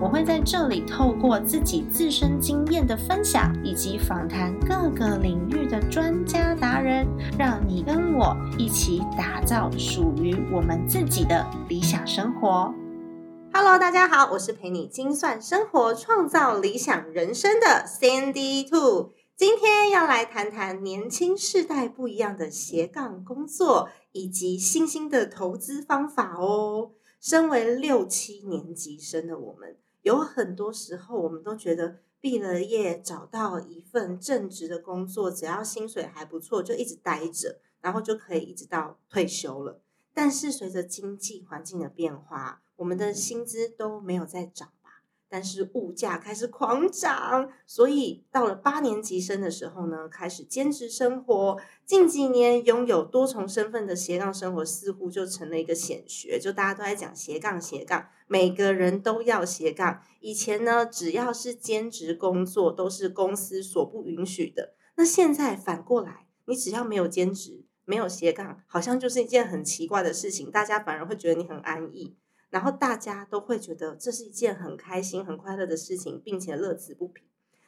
我会在这里透过自己自身经验的分享，以及访谈各个领域的专家达人，让你跟我一起打造属于我们自己的理想生活。Hello，大家好，我是陪你精算生活、创造理想人生的 Sandy Two。今天要来谈谈年轻世代不一样的斜杠工作，以及新兴的投资方法哦。身为六七年级生的我们，有很多时候我们都觉得毕了业找到一份正职的工作，只要薪水还不错，就一直待着，然后就可以一直到退休了。但是随着经济环境的变化，我们的薪资都没有再涨。但是物价开始狂涨，所以到了八年级生的时候呢，开始兼职生活。近几年拥有多重身份的斜杠生活似乎就成了一个显学，就大家都在讲斜杠斜杠，每个人都要斜杠。以前呢，只要是兼职工作都是公司所不允许的，那现在反过来，你只要没有兼职，没有斜杠，好像就是一件很奇怪的事情，大家反而会觉得你很安逸。然后大家都会觉得这是一件很开心、很快乐的事情，并且乐此不疲。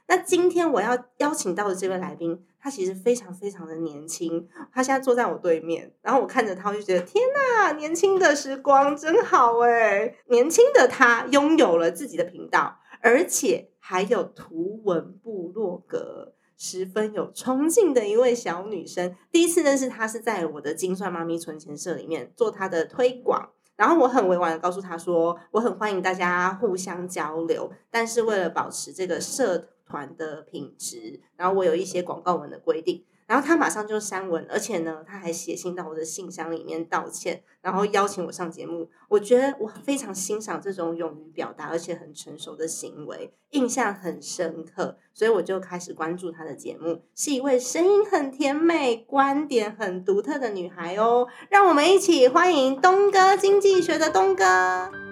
那今天我要邀请到的这位来宾，他其实非常非常的年轻，他现在坐在我对面，然后我看着他，我就觉得天呐，年轻的时光真好哎！年轻的他拥有了自己的频道，而且还有图文部落格，十分有冲劲的一位小女生。第一次认识她是在我的精算妈咪存钱社里面做她的推广。然后我很委婉的告诉他说，我很欢迎大家互相交流，但是为了保持这个社团的品质，然后我有一些广告文的规定。然后他马上就删文，而且呢，他还写信到我的信箱里面道歉，然后邀请我上节目。我觉得我非常欣赏这种勇于表达而且很成熟的行为，印象很深刻，所以我就开始关注他的节目。是一位声音很甜美、观点很独特的女孩哦。让我们一起欢迎东哥经济学的东哥。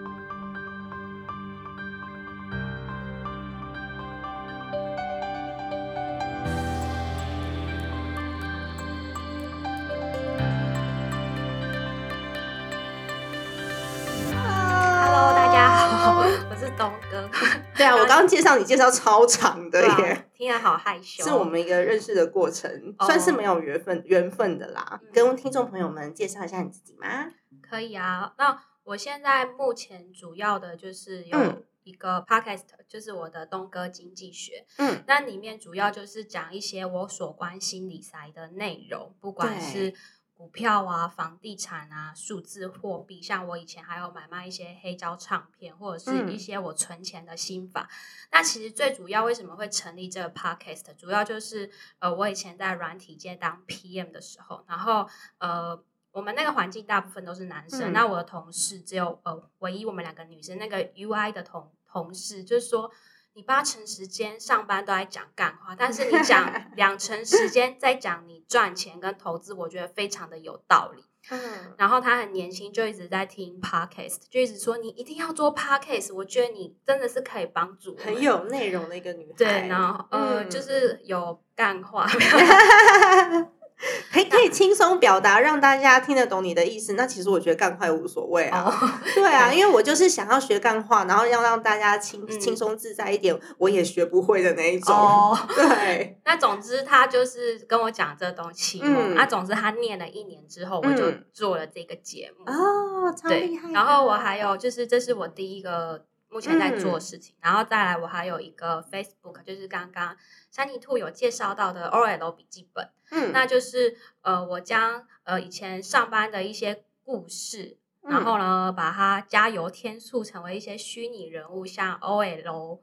刚刚介绍你介绍超长的耶，听来好害羞。是我们一个认识的过程，算是没有缘分缘分的啦。跟听众朋友们介绍一下你自己吗？可以啊，那我现在目前主要的就是有一个 podcast，就是我的东哥经济学，嗯，那里面主要就是讲一些我所关心理财的内容，不管是。股票啊，房地产啊，数字货币，像我以前还有买卖一些黑胶唱片，或者是一些我存钱的心法。那其实最主要为什么会成立这个 podcast，主要就是呃，我以前在软体界当 PM 的时候，然后呃，我们那个环境大部分都是男生，那我的同事只有呃，唯一我们两个女生，那个 UI 的同同事就是说。你八成时间上班都在讲干话，但是你讲 两成时间在讲你赚钱跟投资，我觉得非常的有道理。嗯，然后他很年轻，就一直在听 podcast，就一直说你一定要做 podcast。我觉得你真的是可以帮助很有内容的一个女孩。对，然后呃，就是有干话。可以可以轻松表达，让大家听得懂你的意思。那其实我觉得干话无所谓啊，对啊，因为我就是想要学干话，然后要让大家轻轻松自在一点，我也学不会的那一种。对，那总之他就是跟我讲这东西嗯。那总之他念了一年之后，我就做了这个节目哦，超厉害。然后我还有就是，这是我第一个。目前在做事情，然后再来，我还有一个 Facebook，就是刚刚三妮兔有介绍到的 OL 笔记本，嗯，那就是呃，我将呃以前上班的一些故事，然后呢，把它加油添醋，成为一些虚拟人物，像 OL。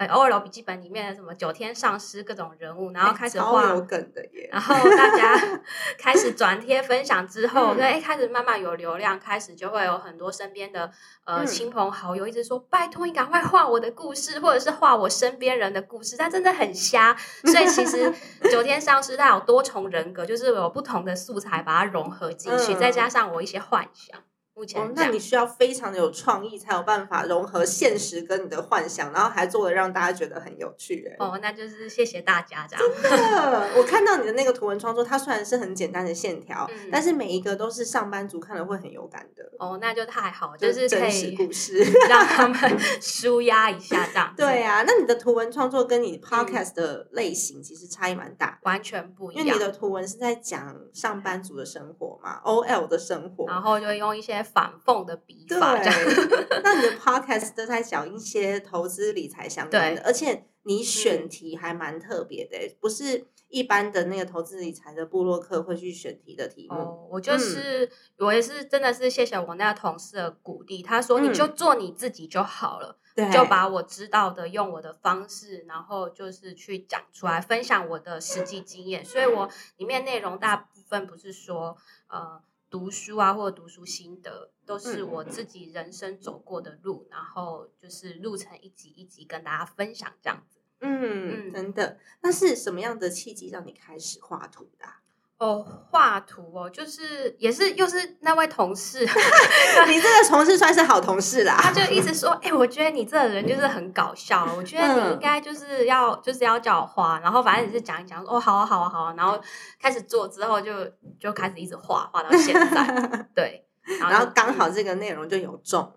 呃 O L 笔记本里面的什么九天上师各种人物，然后开始超画有梗的耶。然后大家 开始转贴分享之后，对，一开始慢慢有流量，开始就会有很多身边的呃嗯亲朋好友一直说：“拜托你赶快画我的故事，或者是画我身边人的故事。”但真的很瞎，所以其实 九天上师它有多重人格，就是有不同的素材把它融合进去，嗯再加上我一些幻想。目前那你需要非常的有创意，才有办法融合现实跟你的幻想，然后还做的让大家觉得很有趣。哎，哦，那就是谢谢大家这样。真的，我看到你的那个图文创作，它虽然是很简单的线条，嗯但是每一个都是上班族看了会很有感的，哦，那就太好，就是可真实以故事。让他们 舒压一下这样。对啊，那你的图文创作跟你 podcast 的类型其实差异蛮大，完全不一样。因为你的图文是在讲上班族的生活嘛，OL 的生活。然后就用一些反讽的笔法，这样，那你的 podcast 都在讲一些投资理财相关的，而且你选题还蛮特别的、欸不是一般的那个投资理财的部落客会去选题的题目。哦，我就是、我也是真的是谢谢我那个同事的鼓励，他说嗯你就做你自己就好了，对，就把我知道的用我的方式，然后就是去讲出来，分享我的实际经验。所以我里面内容大部分不是说呃读书啊或者读书心得，都是嗯我自己人生走过的路，然后就是录成一集一集跟大家分享这样子。嗯，嗯真的。那是什么样的契机让你开始画图的啊、哦，画图哦，就是也是又是那位同事，你这个同事算是好同事啦。他就一直说，哎、我觉得你这个人就是很搞笑，我觉得你嗯应该就是要、就是要叫我画，然后反正你是讲一讲，哦，好啊，好啊，好啊，然后开始做之后就就开始一直画，画到现在，对，然然后刚好这个内容就有中，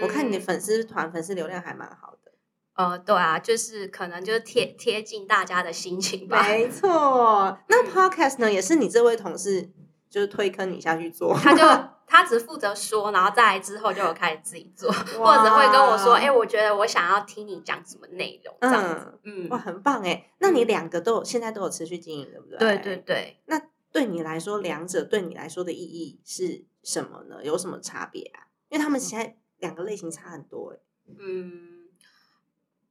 我看你的嗯粉丝团粉丝流量还蛮好的。呃，对啊，就是可能就是贴贴近大家的心情吧。没错，那嗯 podcast 呢，也是你这位同事就是推坑你下去做，他就 他只负责说，然后再来之后就有开始自己做，或者会跟我说，哎、我觉得我想要听你讲什么内容，这样子。嗯，哇，很棒哎！那你两个都有，现在都有持续经营，对不对？对对。对。那对你来说，两者对你来说的意义是什么呢？有什么差别啊？因为他们现在两个类型差很多哎。嗯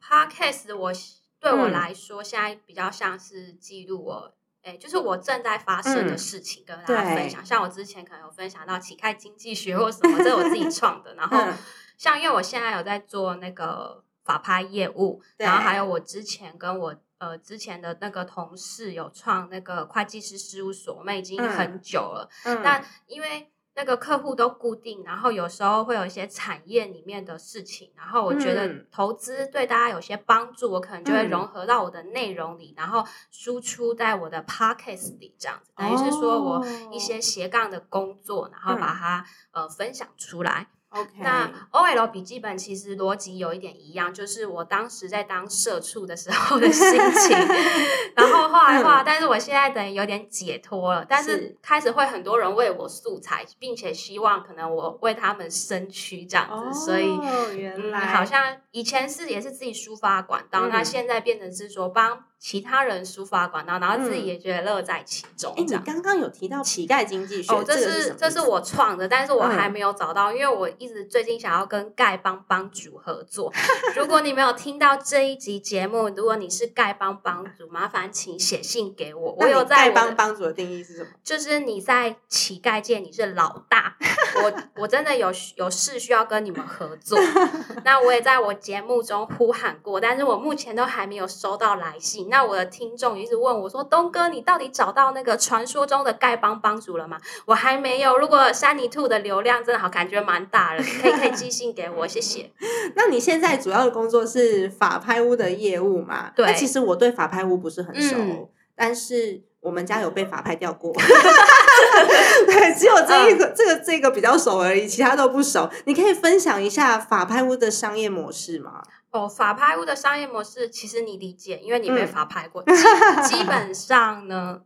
，Podcast 我对我嗯来说，现在比较像是记录我，哎、就是我正在发生的嗯事情跟大家分享。像我之前可能有分享到乞丐经济学或什么，这是我自己 创的。然后嗯像因为我现在有在做那个法拍业务，然后还有我之前跟我。呃，之前的那个同事有创那个会计师事务所，我们已经嗯很久了。嗯那因为那个客户都固定，然后有时候会有一些产业里面的事情，然后我觉得嗯。投资对大家有些帮助，我可能就会嗯。融合到我的内容里，然后输出在我的 podcast 里，这样子等于是说我一些斜杠的工作，然后把它、呃分享出来。OK，那 OL 笔记本其实逻辑有一点一样，就是我当时在当社畜的时候的心情，然后画一画，但是我现在等于有点解脱了，但是是。开始会很多人为我素材，并且希望可能我为他们伸屈这样子，哦，所以。嗯，原来。好像以前是也是自己抒发管道，嗯。那现在变成是说帮其他人抒发管道，然后自己嗯也觉得乐在其中。哎，你刚刚有提到乞丐经济学，哦，这是这是我创的，但是我嗯还没有找到，因为我一直最近想要跟丐帮帮主合作。如果你没有听到这一集节目，如果你是丐帮帮主，麻烦请写信给我，我有在丐帮帮主的定义是什么？就是你在乞丐界你是老大，我我真的有有事需要跟你们合作。那我也在我节目中呼喊过，但是我目前都还没有收到来信。那我的听众一直问我说：“东哥，你到底找到那个传说中的丐帮帮主了吗？”我还没有。如果山泥兔的流量真的好，感觉蛮大的，可以可以寄信给我，谢谢。那你现在主要的工作是法拍屋的业务嘛？对那其实我对法拍屋不是很熟，嗯但是我们家有被法拍掉过。对，只有这一个、嗯这个这个比较熟而已，其他都不熟。你可以分享一下法拍屋的商业模式吗？哦，法拍屋的商业模式，其实你理解，因为你被嗯法拍过。基 基本上呢，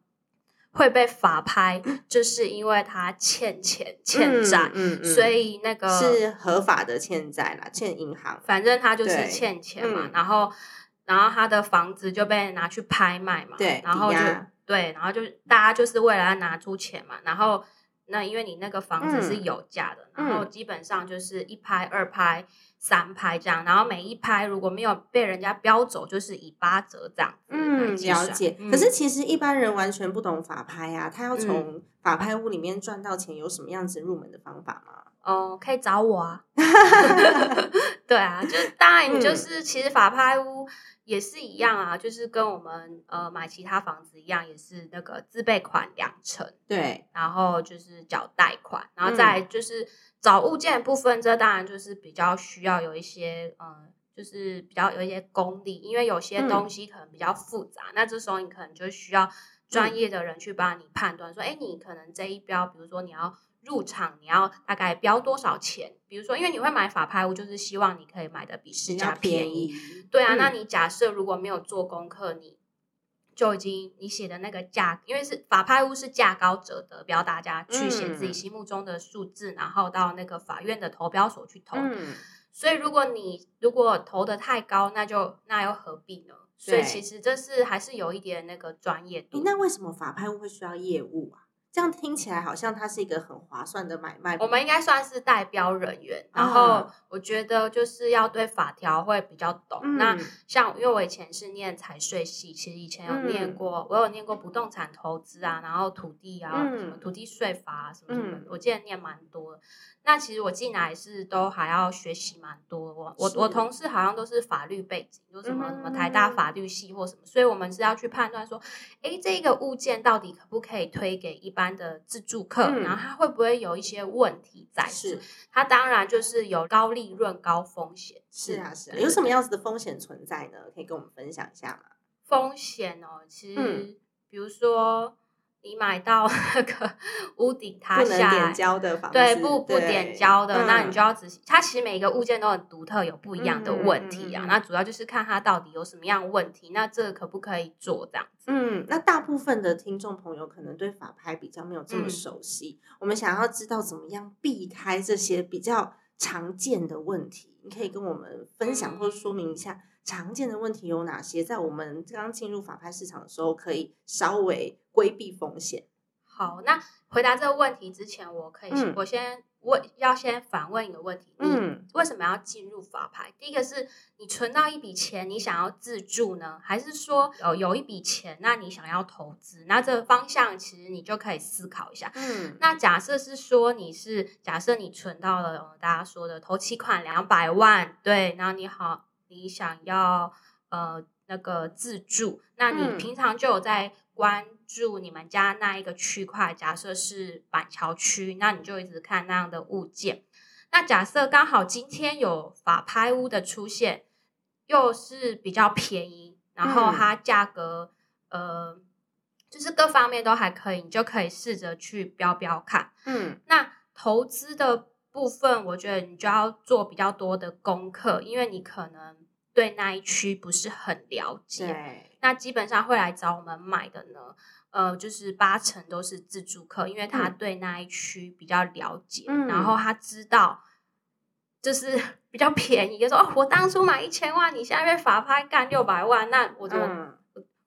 会被法拍，就是因为他欠钱欠债，嗯嗯所以那个是合法的欠债啦，欠银行。反正他就是欠钱嘛，嗯然后然后他的房子就被拿去拍卖嘛，对然后就对，然后就大家就是为了要拿出钱嘛，然后那因为你那个房子是有价的，然后基本上就是一拍、二拍、三拍这样，然后每一拍如果没有被人家标走，就是以八折这样。嗯，了解。可是其实一般人完全不懂法拍啊，他要从法拍屋里面赚到钱，有什么样子入门的方法吗？哦，可以找我啊。对啊，就是当然，就是其实法拍屋。也是一样啊，就是跟我们呃买其他房子一样，也是那个自备款两成，对，然后就是缴贷款，然后再就是找物件部分，这当然就是比较需要有一些嗯，就是比较有一些功力，因为有些东西可能比较复杂，那这时候你可能就需要专业的人去帮你判断，说，哎，你可能这一标，比如说你要。入场你要大概标多少钱？比如说，因为你会买法拍屋，就是希望你可以买的比市价便宜。对啊，那你假设如果没有做功课，你就已经你写的那个价，因为是法拍屋是价高者得，不要大家去写自己心目中的数字，然后到那个法院的投标所去投。所以如果你如果投的太高，那就那又何必呢？所以其实这是还是有一点那个专业度。那为什么法拍屋会需要业务啊？这样听起来好像它是一个很划算的买卖。我们应该算是代标人员，然后我觉得就是要对法条会比较懂。那像因为我以前是念财税系，其实以前有念过，我有念过不动产投资啊，然后土地啊，什么土地税法啊什么什么，我记得念蛮多。那其实我进来是都还要学习蛮多，我我我同事好像都是法律背景，有什么什么台大法律系或什么，所以我们是要去判断说，哎，这个物件到底可不可以推给一般的自助客，然后它会不会有一些问题在？是，它当然就是有高利润高风险。是啊，是啊，有什么样子的风险存在呢？可以跟我们分享一下吗？风险哦，其实比如说。你买到那个屋顶塌下来，对，不不点胶的，那你就要仔细。它其实每一个物件都很独特，有不一样的问题啊。那主要就是看它到底有什么样问题，那这个可不可以做这样子？嗯，那大部分的听众朋友可能对法拍比较没有这么熟悉，我们想要知道怎么样避开这些比较常见的问题，你可以跟我们分享或说明一下。常见的问题有哪些？在我们刚进入法拍市场的时候，可以稍微规避风险。好，那回答这个问题之前，我可以我先问，要先反问一个问题：嗯，为什么要进入法拍？第一个是你存到一笔钱，你想要自住呢，还是说有有一笔钱，那你想要投资？那这个方向其实你就可以思考一下。嗯，那假设是说你是假设你存到了大家说的头期款两百万，对，然后你好。你想要呃那个自住，那你平常就有在关注你们家那一个区块，假设是板桥区，那你就一直看那样的物件。那假设刚好今天有法拍屋的出现，又是比较便宜，然后它价格呃就是各方面都还可以，你就可以试着去标标看。嗯，那投资的。部分我觉得你就要做比较多的功课，因为你可能对那一区不是很了解。那基本上会来找我们买的呢，呃，就是八成都是自助客，因为他对那一区比较了解，然后他知道就是 比较便宜，就说哦，我当初买一千万，你现在被法拍干六百万，那我就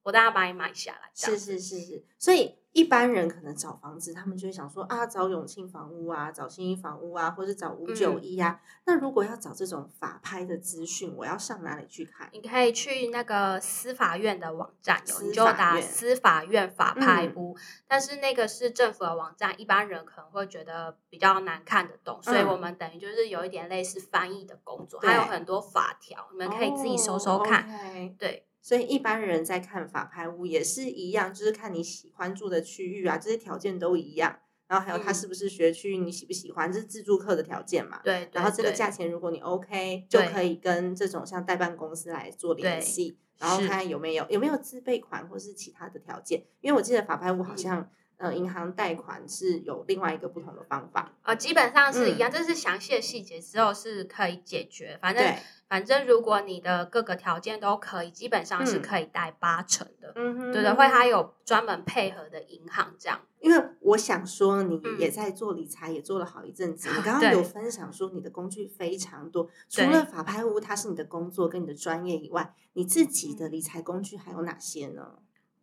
我当然把你买下来。是是是是，所以。一般人可能找房子，他们就会想说啊，找永庆房屋啊，找新一房屋啊，或者找五九一啊。那如果要找这种法拍的资讯，我要上哪里去看？你可以去那个司法院的网站，有你就打司法院法拍屋。但是那个是政府的网站，一般人可能会觉得比较难看得懂，所以我们等于就是有一点类似翻译的工作，还有很多法条，你们可以自己搜搜看。对。所以一般人在看法拍屋也是一样，就是看你喜欢住的区域啊，这些条件都一样。然后还有它是不是学区，你喜不喜欢，这是自助客的条件嘛？对。然后这个价钱如果你 OK，就可以跟这种像代办公司来做联系，然后看有没有有没有自备款或是其他的条件。因为我记得法拍屋好像。呃，银行贷款是有另外一个不同的方法啊，基本上是一样，这是详细的细节之后是可以解决。反正反正如果你的各个条件都可以，基本上是可以贷八成的。嗯哼，对的，会还有专门配合的银行这样。因为我想说，你也在做理财，也做了好一阵子。你刚刚有分享说你的工具非常多，除了法拍屋它是你的工作跟你的专业以外，你自己的理财工具还有哪些呢？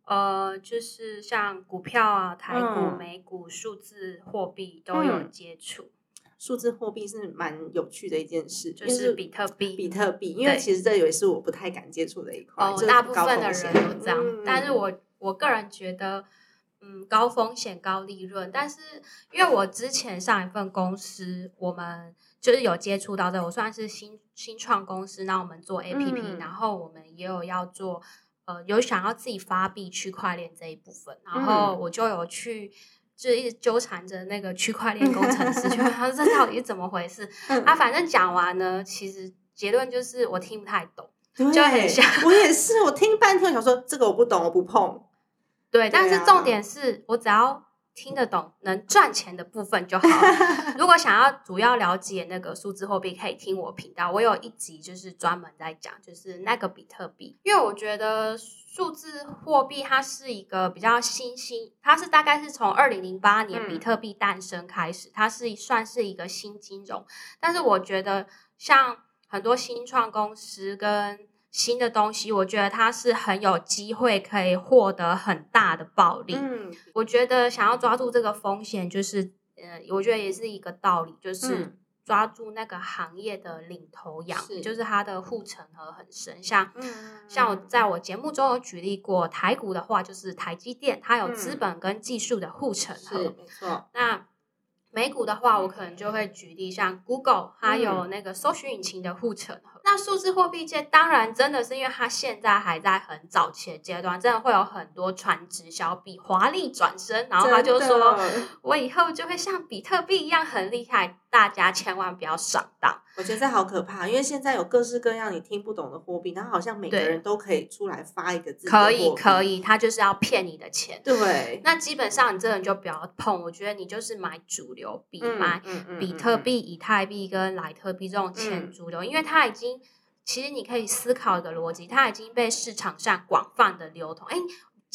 呃，就是像股票啊、台股、嗯美股、数字货币都有嗯接触，数字货币是蛮有趣的一件事，就是比特币。比特币，因为其实这也是我不太敢接触的一块。哦就，是大部高分的人都这样，嗯但是我我个人觉得，嗯，高风险高利润。但是因为我之前上一份公司，我们就是有接触到这，我算是新新创公司，那我们做 A P P，、嗯然后我们也有要做，呃，有想要自己发币区块链这一部分，然后嗯我就有去。就一直纠缠着那个区块链工程师，就问他 说这到底是怎么回事？嗯啊，反正讲完呢，其实结论就是我听不太懂。对就很像我也是，我听半天，我想说这个我不懂，我不碰。对，但对啊是重点是我只要听得懂能赚钱的部分就好了。如果想要主要了解那个数字货币，可以听我频道，我有一集就是专门在讲，就是那个比特币，因为我觉得数字货币它是一个比较新兴，它是大概是从二零零八年嗯。比特币诞生开始，它是算是一个新金融，但是我觉得像很多新创公司跟新的东西，我觉得它是很有机会可以获得很大的暴利。嗯。我觉得想要抓住这个风险，就是呃，我觉得也是一个道理，就是嗯抓住那个行业的领头羊，是就是它的护城河很深。像嗯像我在我节目中有举例过，台股的话就是台积电，它有嗯资本跟技术的护城是河。没错，那美股的话，我可能就会举例，像 Google，它嗯有那个搜寻引擎的护城河。那数字货币界当然真的是因为它现在还在很早期的阶段，真的会有很多传直销币华丽转身，然后他就真说我以后就会像比特币一样很厉害，大家千万不要上当。我觉得这好可怕，因为现在有各式各样你听不懂的货币，然后好像每个人都可以出来发一个自己可以，可，以，他就是要骗你的钱。对，那基本上你这人就不要碰，我觉得你就是买主流币，嗯买比特币、以太币跟莱特币这种钱嗯主流，因为它已经，其实你可以思考一个逻辑，它已经被市场上广泛的流通。哎，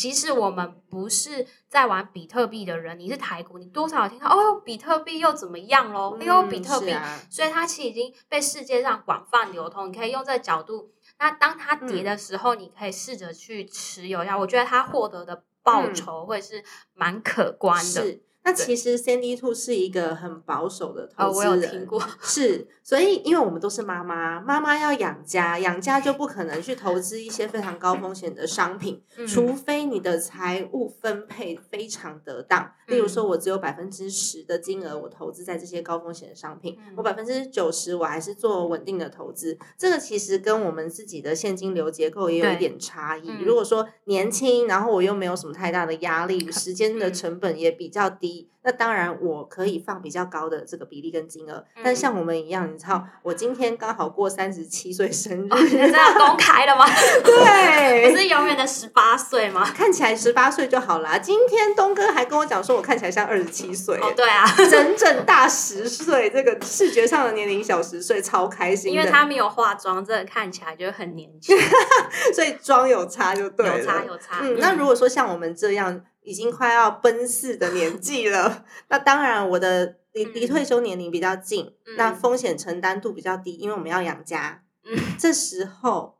即使我们不是在玩比特币的人，你是台股，你多少有听到哦，比特币又怎么样喽？哎呦，嗯比特币，所以它其实已经被世界上广泛流通。你可以用这个角度，那当它跌嗯的时候，你可以试着去持有一下。我觉得它获得的报嗯酬会是蛮可观的。是。那其实 Sandy Two 是一个很保守的投哦，我资人，有听过，是，所以因为我们都是妈妈，妈妈要养家，养家就不可能去投资一些非常高风险的商品，嗯除非你的财务分配非常得当。例如说，我只有百分之十的金额我投资在这些高风险的商品，嗯我百分之九十我还是做稳定的投资。这个其实跟我们自己的现金流结构也有一点差异。嗯如果说年轻，然后我又没有什么太大的压力，时间的嗯成本也比较低，那当然我可以放比较高的这个比例跟金额。但嗯像我们一样，你知道，我今天刚好过三十七岁生日，哦，现在这样公开了吗？对不是永远的十八岁吗？看起来十八岁就好啦。今天东哥还跟我讲说，我看起来像二十七岁，哦，对啊，整整大十岁，这个视觉上的年龄小十岁，超开心。因为他没有化妆，真的看起来就很年轻，所以妆有差就对了，有差有差。嗯，那如果说像我们这样已经快要奔四的年纪了，那当然我的离离嗯。退休年龄比较近，嗯。那风险承担度比较低，因为我们要养家，嗯。这时候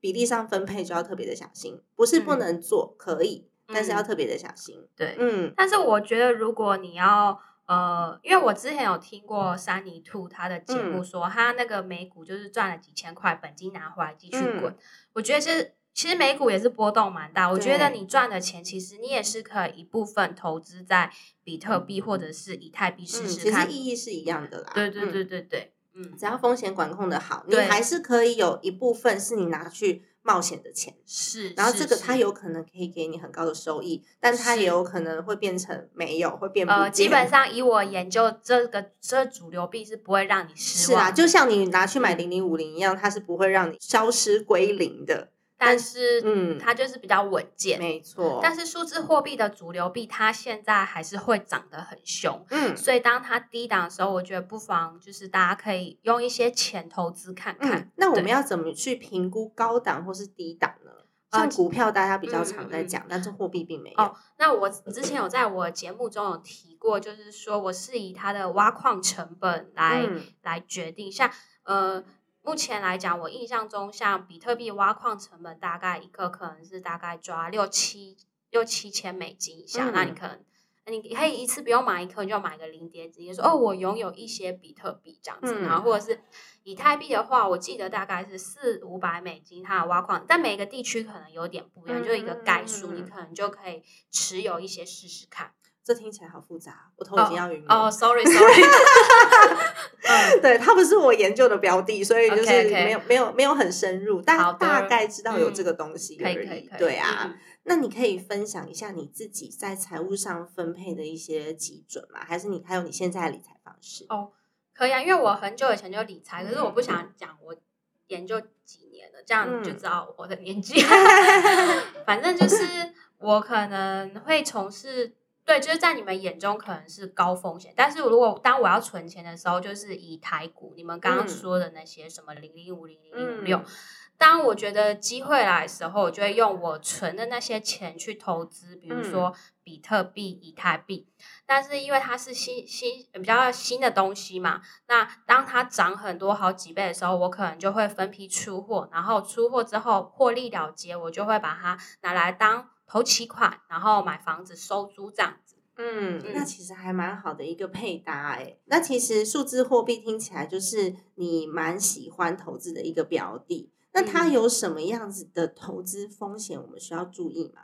比例上分配就要特别的小心，不是不嗯。能做，可以，但是要嗯。特别的小心。对，嗯。但是我觉得如果你要。呃，因为我之前有听过山泥兔他的节目嗯。说，他那个美股就是赚了几千块，本金拿回来继续嗯。滚。我觉得是，其实美股也是波动蛮大。我觉得你赚的钱，其实你也是可以一部分投资在比特币或者是以太币试嗯，试看。其实意义是一样的啦。对对嗯对对对，嗯，只要风险管控的好，你还是可以有一部分是你拿去冒险的钱。是。然后这个它有可能可以给你很高的收益，但它也有可能会变成没有，会变不呃，基本上以我研究，这个这主流币是不会让你失望是啊，就像你拿去买嗯零零五零一样，它是不会让你消失归零的。但是嗯它就是比较稳健。没错，但是数字货币的主流币，它现在还是会涨得很凶，嗯所以当它低档的时候，我觉得不妨就是大家可以用一些钱投资看看。嗯，那我们要怎么去评估高档或是低档呢？呃像股票大家比较常在讲，但是货币并没有。哦那我之前有在我节目中有提过，就是说我是以它的挖矿成本来、嗯来决定，像呃。目前来讲，我印象中像比特币挖矿成本大概一个可能是大概抓六七六七千美金以下，那你可能。你可以一次不用买一颗，你就买个零点几，说哦，我拥有一些比特币这样子，然后或者是以太币的话，我记得大概是四五百美金，它的挖矿，但每个地区可能有点不一样，就一个概数，你可能就可以持有一些试试看。这听起来好复杂，我头已经要晕了。哦，sorry，sorry。嗯，对，它不是我研究的标的，所以就是没有没有没有很深入，但大概知道有这个东西而已。对啊。那你可以分享一下你自己在财务上分配的一些基准吗？还是你还有你现在的理财方式？哦，可以啊，因为我很久以前就理财，可是我不想讲我研究几年了，这样就知道我的年纪。反正就是 我可能会从事，对，就是在你们眼中可能是高风险，但是如果当我要存钱的时候，就是以台股，你们刚刚说的那些什么零零五零零零五六。当我觉得机会来的时候，我就会用我存的那些钱去投资，比如说比特币、以太币。但是因为它是新新比较新的东西嘛，那当它涨很多好几倍的时候，我可能就会分批出货，然后出货之后获利了结，我就会把它拿来当投期款，然后买房子收租这样子。嗯，那其实还蛮好的一个配搭哎。那其实数字货币听起来就是你蛮喜欢投资的一个标的。那它有什么样子的投资风险，我们需要注意吗？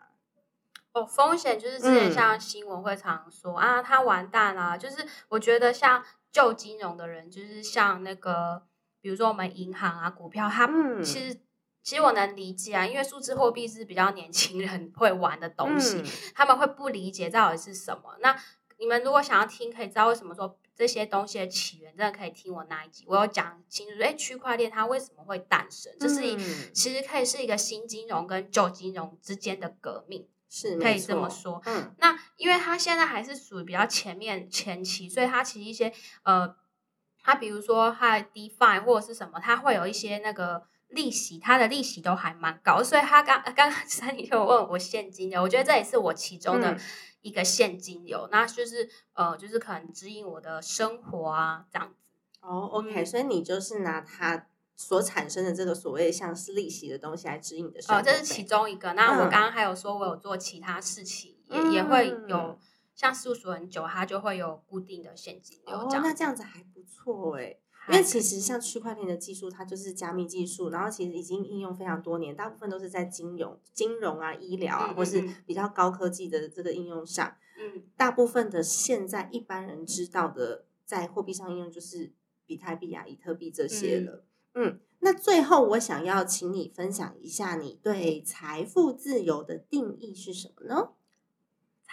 哦，风险就是之前像新闻会常说啊，它完蛋了。就是我觉得像旧金融的人，就是像那个，比如说我们银行啊、股票，它其实其实我能理解啊，因为数字货币是比较年轻人 会玩的东西，他们会不理解到底是什么。那你们如果想要听，可以知道为什么说。这些东西的起源，真的可以听我那一集，我有讲清楚。哎，区块链它为什么会诞生？这是一其实可以是一个新金融跟旧金融之间的革命，是可以这么说。嗯，那因为它现在还是属于比较前面前期，所以它其实一些呃，它比如说它的 DeFi 或者是什么，它会有一些那个利息，它的利息都还蛮高。所以他刚刚刚三你就问我现金流，我觉得这也是我其中的。一个现金流，那就是呃，就是可能指引我的生活啊，这样子。哦，OK，所以你就是拿它所产生的这个所谓像是利息的东西来指引的生活。哦，这是其中一个。那我刚刚还有说，我有做其他事情，也也会有像事务所很久，它就会有固定的现金流。哦，那这样子还不错哎。因为其实像区块链的技术，它就是加密技术，然后其实已经应用非常多年，大部分都是在金融、金融啊、医疗啊，或是比较高科技的这个应用上。嗯，大部分的现在一般人知道的在货币上应用就是比特币啊、以特币这些了。嗯，那最后我想要请你分享一下你对财富自由的定义是什么呢？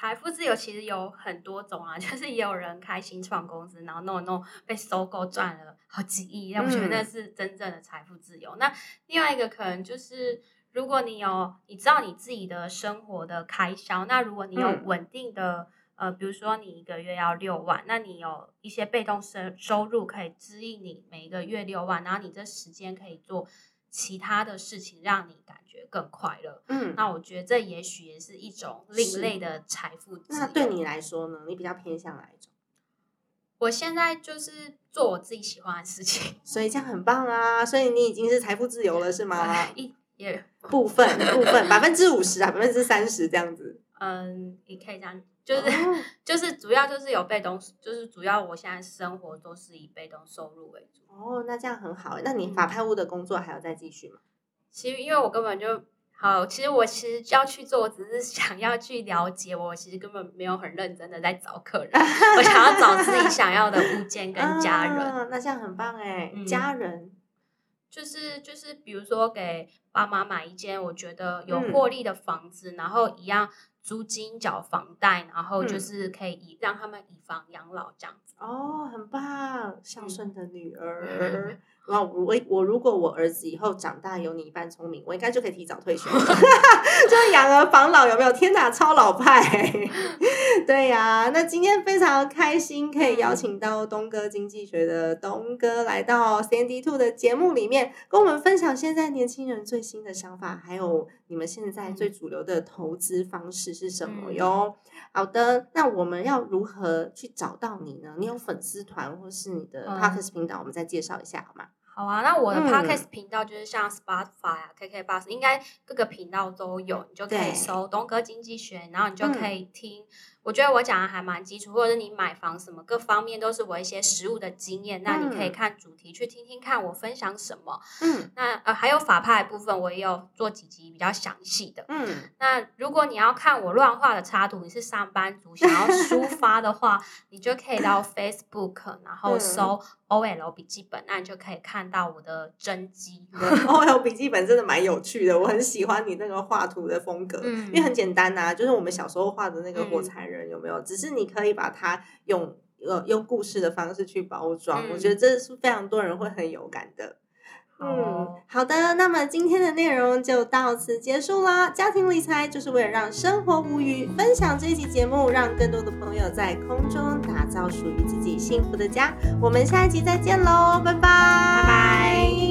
财富自由其实有很多种啊，就是也有人开新创公司，然后弄弄被收购赚了好几亿，那我觉得那是真正的财富自由。那另外一个可能就是，如果你有你知道你自己的生活的开销，那如果你有稳定的呃，比如说你一个月要六万，那你有一些被动收收入可以支应你每一个月六万，然后你这时间可以做。其他的事情让你感觉更快乐，嗯，那我觉得这也许也是一种另类的财富。那对你来说呢？你比较偏向哪一种？我现在就是做我自己喜欢的事情，所以这样很棒啊！所以你已经是财富自由了，是吗？一也部分部分百分之五十啊，百分之三十这样子。嗯，也可以这样。就是 就是主要就是有被动，就是主要我现在生活都是以被动收入为主。哦，那这样很好。那你法拍屋的工作还要再继续吗？其实因为我根本就好，其实我其实要去做，我只是想要去了解。我其实根本没有很认真的在找客人，我想要找自己想要的物件跟家人。那这样很棒哎，家人就是就是比如说给爸妈买一间我觉得有获利的房子，然后一样。租金缴房贷，然后就是可以以让他们以房养老这样子。哦，很棒，孝顺的女儿。哇，我我如果我儿子以后长大有你一半聪明，我应该就可以提早退休，就养儿防老，有没有？天哪，超老派！对呀，那今天非常开心，可以邀请到东哥经济学的东哥来到 Sandy Two 的节目里面，跟我们分享现在年轻人最新的想法，还有你们现在最主流的投资方式是什么哟？好的，那我们要如何去找到你呢？你有粉丝团或是你的 p o d c a s 频道，我们再介绍一下好吗？好啊，那我的 podcast 频道就是像 Spotify 啊、KK Bus，应该各个频道都有，你就可以搜东哥经济学，然后你就可以听。我觉得我讲的还蛮基础，或者是你买房什么各方面都是我一些实物的经验，那你可以看主题去听听看我分享什么。嗯，那呃还有法派部分我也有做几集比较详细的。嗯，那如果你要看我乱画的插图，你是上班族想要抒发的话，你就可以到 Facebook，然后搜 OL 笔记本，那你就可以看到我的真迹。OL 笔记本真的蛮有趣的，我很喜欢你那个画图的风格，因为很简单呐，就是我们小时候画的那个火柴。人有没有？只是你可以把它用呃用故事的方式去包装，我觉得这是非常多人会很有感的。嗯，好的，那么今天的内容就到此结束啦。家庭理财就是为了让生活无虞，分享这一期节目，让更多的朋友在空中打造属于自己幸福的家。我们下一集再见喽，拜拜，拜拜。